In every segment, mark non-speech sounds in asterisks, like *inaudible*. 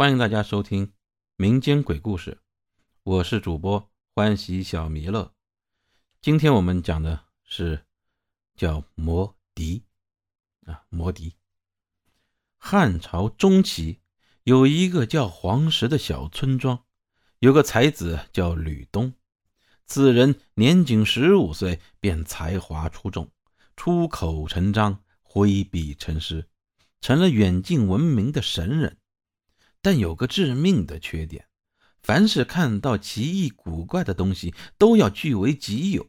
欢迎大家收听民间鬼故事，我是主播欢喜小弥勒。今天我们讲的是叫魔笛啊，魔笛。汉朝中期有一个叫黄石的小村庄，有个才子叫吕东。此人年仅十五岁，便才华出众，出口成章，挥笔成诗，成了远近闻名的神人。但有个致命的缺点，凡是看到奇异古怪的东西，都要据为己有，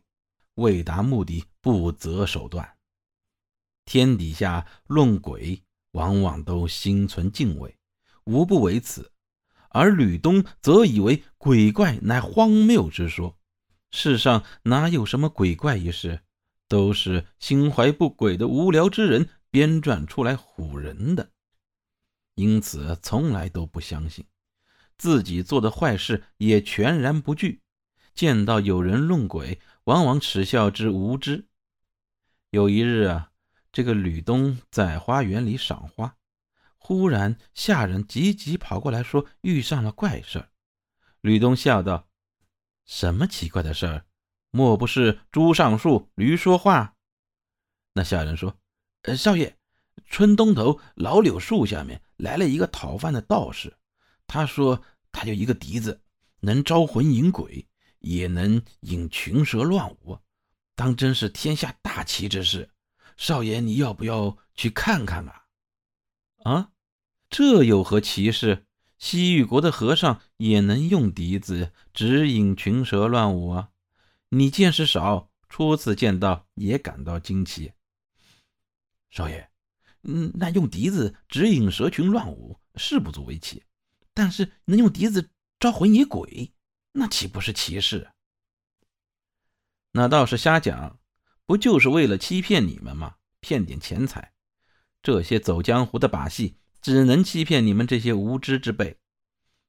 为达目的不择手段。天底下论鬼，往往都心存敬畏，无不为此。而吕东则以为鬼怪乃荒谬之说，世上哪有什么鬼怪一事，都是心怀不轨的无聊之人编撰出来唬人的。因此，从来都不相信自己做的坏事，也全然不惧。见到有人弄鬼，往往耻笑之无知。有一日啊，这个吕东在花园里赏花，忽然下人急急跑过来，说遇上了怪事吕东笑道：“什么奇怪的事儿？莫不是猪上树，驴说话？”那下人说：“呃，少爷。”村东头老柳树下面来了一个讨饭的道士，他说他有一个笛子，能招魂引鬼，也能引群蛇乱舞，当真是天下大奇之事。少爷，你要不要去看看啊？啊，这有何奇事？西域国的和尚也能用笛子指引群蛇乱舞啊？你见识少，初次见到也感到惊奇。少爷。嗯，那用笛子指引蛇群乱舞是不足为奇，但是能用笛子招魂引鬼，那岂不是奇事？那倒是瞎讲，不就是为了欺骗你们吗？骗点钱财，这些走江湖的把戏，只能欺骗你们这些无知之辈。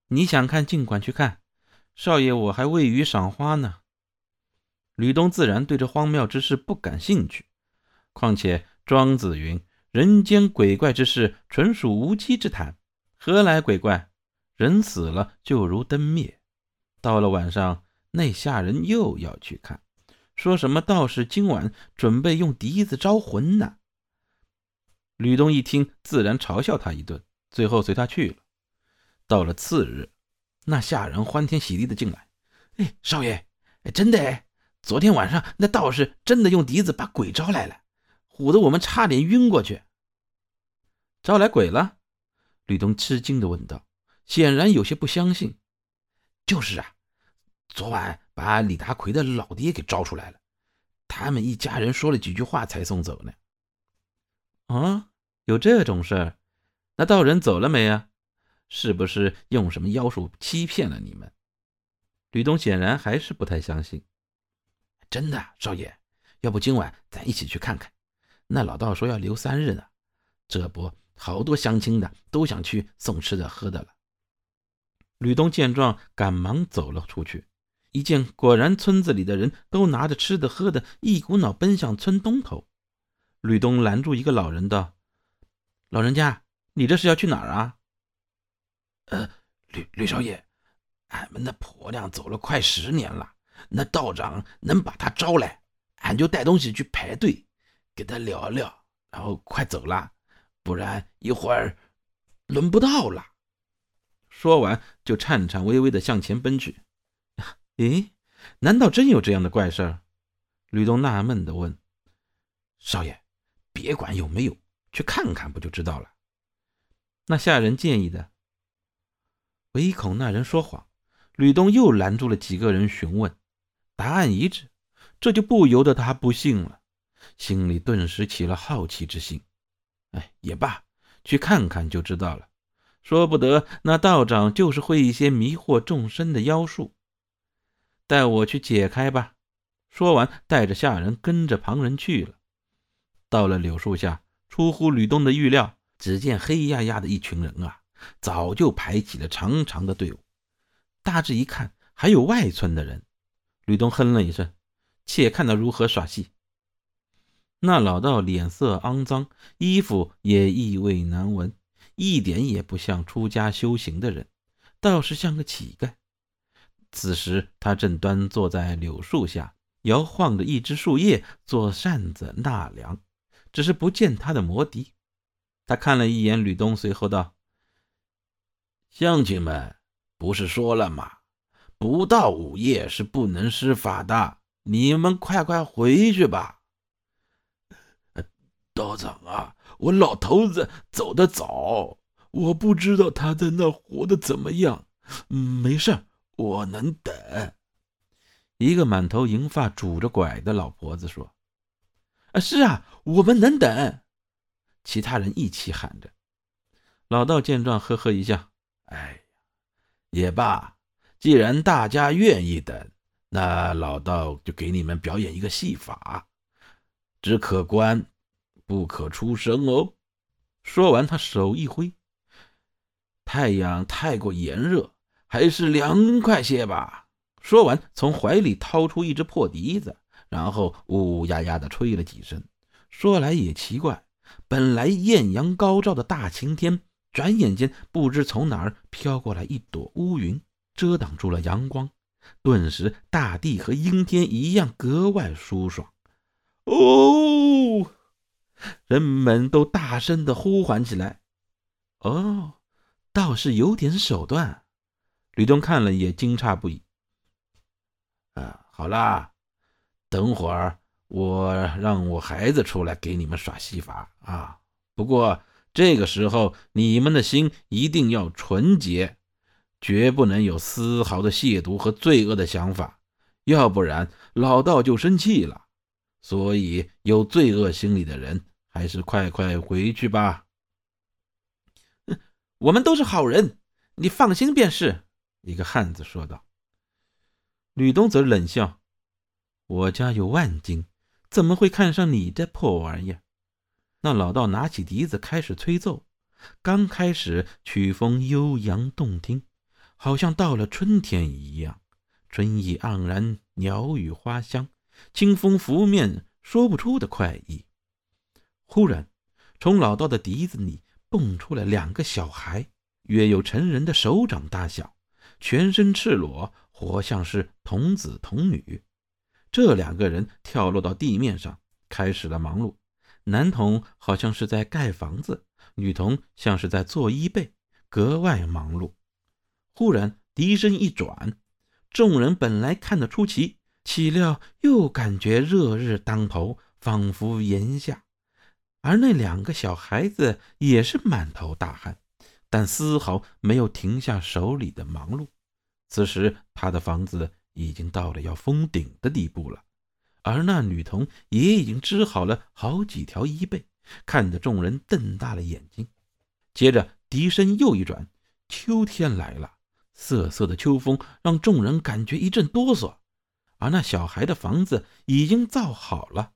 你想看，尽管去看，少爷我还未雨赏花呢。吕东自然对这荒谬之事不感兴趣，况且庄子云。人间鬼怪之事，纯属无稽之谈。何来鬼怪？人死了就如灯灭。到了晚上，那下人又要去看，说什么道士今晚准备用笛子招魂呢？吕东一听，自然嘲笑他一顿，最后随他去了。到了次日，那下人欢天喜地的进来：“哎，少爷，哎，真的哎，昨天晚上那道士真的用笛子把鬼招来了。”唬得我们差点晕过去。招来鬼了？吕东吃惊的问道，显然有些不相信。就是啊，昨晚把李达奎的老爹给招出来了，他们一家人说了几句话才送走呢。啊，有这种事儿？那道人走了没啊？是不是用什么妖术欺骗了你们？吕东显然还是不太相信。真的，少爷，要不今晚咱一起去看看？那老道说要留三日呢，这不好多相亲的都想去送吃的喝的了。吕东见状，赶忙走了出去，一见果然村子里的人都拿着吃的喝的，一股脑奔向村东头。吕东拦住一个老人道：“老人家，你这是要去哪儿啊？”“呃，吕吕少爷，俺们那婆娘走了快十年了，那道长能把她招来，俺就带东西去排队。”给他聊聊，然后快走了，不然一会儿轮不到了。说完，就颤颤巍巍的向前奔去。*laughs* 咦，难道真有这样的怪事？吕东纳闷的问：“少爷，别管有没有，去看看不就知道了？”那下人建议的。唯恐那人说谎，吕东又拦住了几个人询问，答案一致，这就不由得他不信了。心里顿时起了好奇之心，哎，也罢，去看看就知道了。说不得那道长就是会一些迷惑众生的妖术，带我去解开吧。说完，带着下人跟着旁人去了。到了柳树下，出乎吕东的预料，只见黑压压的一群人啊，早就排起了长长的队伍。大致一看，还有外村的人。吕东哼了一声：“且看他如何耍戏。”那老道脸色肮脏，衣服也异味难闻，一点也不像出家修行的人，倒是像个乞丐。此时他正端坐在柳树下，摇晃着一只树叶做扇子纳凉，只是不见他的魔笛。他看了一眼吕东，随后道：“乡亲们，不是说了吗？不到午夜是不能施法的。你们快快回去吧。”道长啊，我老头子走得早，我不知道他在那活得怎么样。没事，我能等。一个满头银发、拄着拐的老婆子说：“啊，是啊，我们能等。”其他人一起喊着。老道见状，呵呵一笑：“哎呀，也罢，既然大家愿意等，那老道就给你们表演一个戏法，只可观。”不可出声哦！说完，他手一挥，太阳太过炎热，还是凉快些吧。说完，从怀里掏出一只破笛子，然后呜呜呀呀的吹了几声。说来也奇怪，本来艳阳高照的大晴天，转眼间不知从哪儿飘过来一朵乌云，遮挡住了阳光，顿时大地和阴天一样格外舒爽。哦！人们都大声的呼唤起来。哦，倒是有点手段。吕东看了也惊诧不已。啊，好啦，等会儿我让我孩子出来给你们耍戏法啊。不过这个时候你们的心一定要纯洁，绝不能有丝毫的亵渎和罪恶的想法，要不然老道就生气了。所以有罪恶心理的人。还是快快回去吧。*laughs* 我们都是好人，你放心便是。一个汉子说道。吕东则冷笑：“我家有万金，怎么会看上你这破玩意儿？”那老道拿起笛子开始吹奏。刚开始曲风悠扬动听，好像到了春天一样，春意盎然，鸟语花香，清风拂面，说不出的快意。忽然，从老道的笛子里蹦出来两个小孩，约有成人的手掌大小，全身赤裸，活像是童子童女。这两个人跳落到地面上，开始了忙碌。男童好像是在盖房子，女童像是在做衣被，格外忙碌。忽然，笛声一转，众人本来看得出奇，岂料又感觉热日当头，仿佛炎夏。而那两个小孩子也是满头大汗，但丝毫没有停下手里的忙碌。此时，他的房子已经到了要封顶的地步了，而那女童也已经织好了好几条衣被，看得众人瞪大了眼睛。接着，笛声又一转，秋天来了，瑟瑟的秋风让众人感觉一阵哆嗦。而那小孩的房子已经造好了，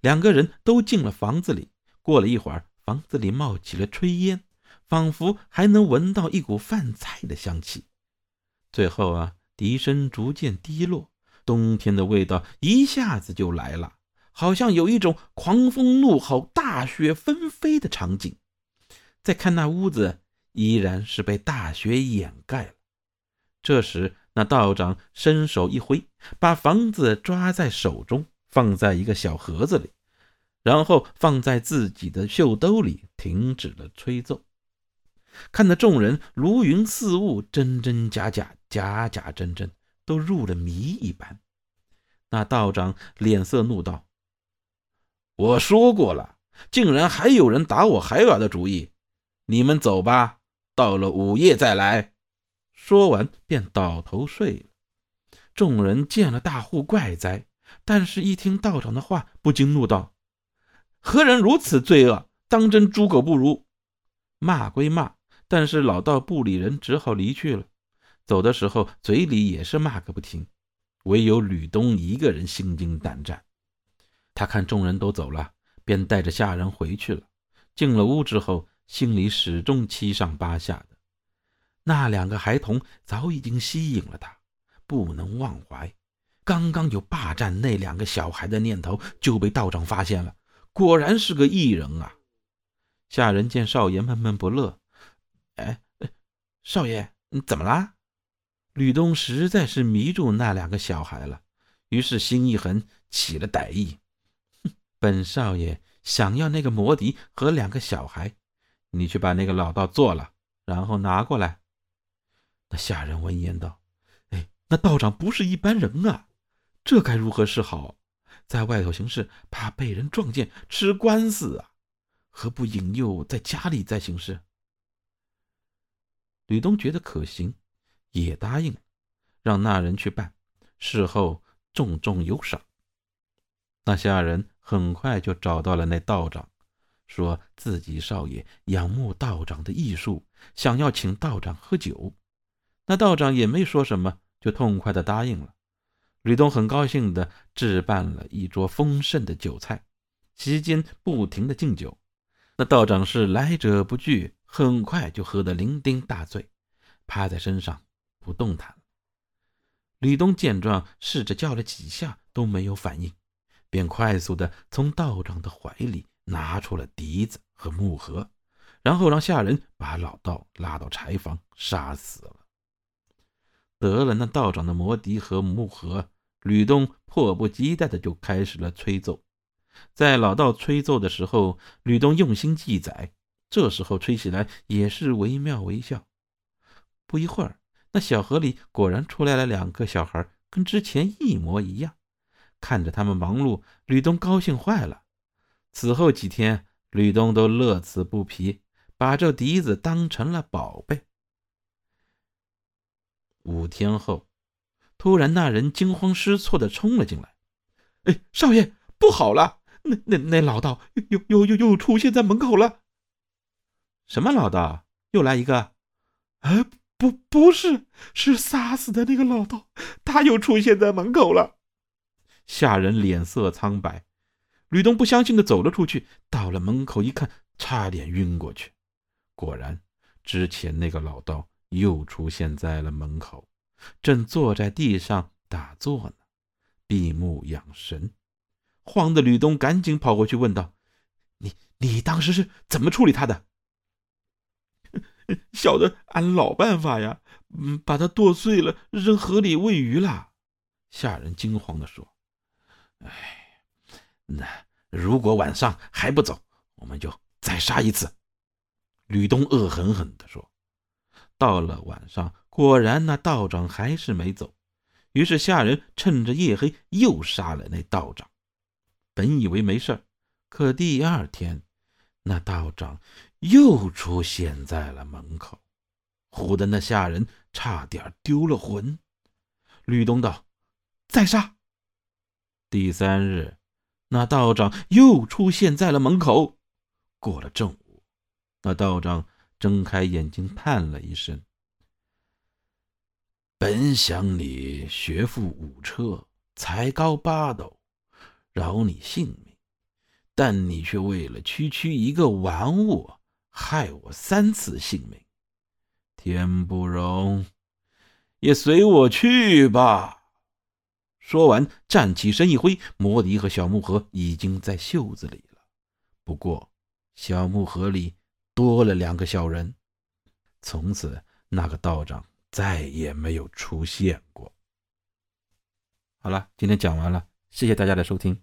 两个人都进了房子里。过了一会儿，房子里冒起了炊烟，仿佛还能闻到一股饭菜的香气。最后啊，笛声逐渐低落，冬天的味道一下子就来了，好像有一种狂风怒吼、大雪纷飞的场景。再看那屋子，依然是被大雪掩盖了。这时，那道长伸手一挥，把房子抓在手中，放在一个小盒子里。然后放在自己的袖兜里，停止了吹奏，看得众人如云似雾，真真假假，假假真真，都入了迷一般。那道长脸色怒道：“我说过了，竟然还有人打我孩儿的主意！你们走吧，到了午夜再来。”说完便倒头睡了。众人见了大户怪哉，但是一听道长的话，不禁怒道。何人如此罪恶？当真猪狗不如！骂归骂，但是老道不理人，只好离去了。走的时候，嘴里也是骂个不停。唯有吕东一个人心惊胆战。他看众人都走了，便带着下人回去了。进了屋之后，心里始终七上八下的。那两个孩童早已经吸引了他，不能忘怀。刚刚有霸占那两个小孩的念头，就被道长发现了。果然是个异人啊！下人见少爷闷闷不乐，哎，少爷，你怎么啦？吕东实在是迷住那两个小孩了，于是心一横，起了歹意。哼，本少爷想要那个魔笛和两个小孩，你去把那个老道做了，然后拿过来。那下人闻言道：“哎，那道长不是一般人啊，这该如何是好？在外头行事，怕被人撞见，吃官司啊，何不引诱在家里再行事？”吕东觉得可行。也答应，让那人去办，事后重重有赏。那下人很快就找到了那道长，说自己少爷仰慕道长的艺术，想要请道长喝酒。那道长也没说什么，就痛快的答应了。吕东很高兴的置办了一桌丰盛的酒菜，席间不停的敬酒。那道长是来者不拒，很快就喝得酩酊大醉，趴在身上。不动弹。吕东见状，试着叫了几下都没有反应，便快速的从道长的怀里拿出了笛子和木盒，然后让下人把老道拉到柴房杀死了。得了那道长的魔笛和木盒，吕东迫不及待的就开始了吹奏。在老道吹奏的时候，吕东用心记载，这时候吹起来也是惟妙惟肖。不一会儿。那小河里果然出来了两个小孩，跟之前一模一样。看着他们忙碌，吕东高兴坏了。此后几天，吕东都乐此不疲，把这笛子当成了宝贝。五天后，突然那人惊慌失措地冲了进来：“哎，少爷，不好了！那那那老道又又又又出现在门口了。”“什么老道？又来一个？”“哎！”不，不是，是杀死的那个老道，他又出现在门口了。下人脸色苍白，吕东不相信的走了出去，到了门口一看，差点晕过去。果然，之前那个老道又出现在了门口，正坐在地上打坐呢，闭目养神。慌的吕东赶紧跑过去问道：“你，你当时是怎么处理他的？” *laughs* 小的按老办法呀，嗯，把它剁碎了，扔河里喂鱼了。下人惊慌地说：“哎，那如果晚上还不走，我们就再杀一次。”吕东恶狠狠地说。到了晚上，果然那道长还是没走，于是下人趁着夜黑又杀了那道长。本以为没事可第二天，那道长。又出现在了门口，唬得那下人差点丢了魂。吕东道：“再杀。”第三日，那道长又出现在了门口。过了正午，那道长睁开眼睛，叹了一声：“本想你学富五车，才高八斗，饶你性命，但你却为了区区一个玩物。”害我三次性命，天不容，也随我去吧。说完，站起身一挥，魔笛和小木盒已经在袖子里了。不过，小木盒里多了两个小人。从此，那个道长再也没有出现过。好了，今天讲完了，谢谢大家的收听。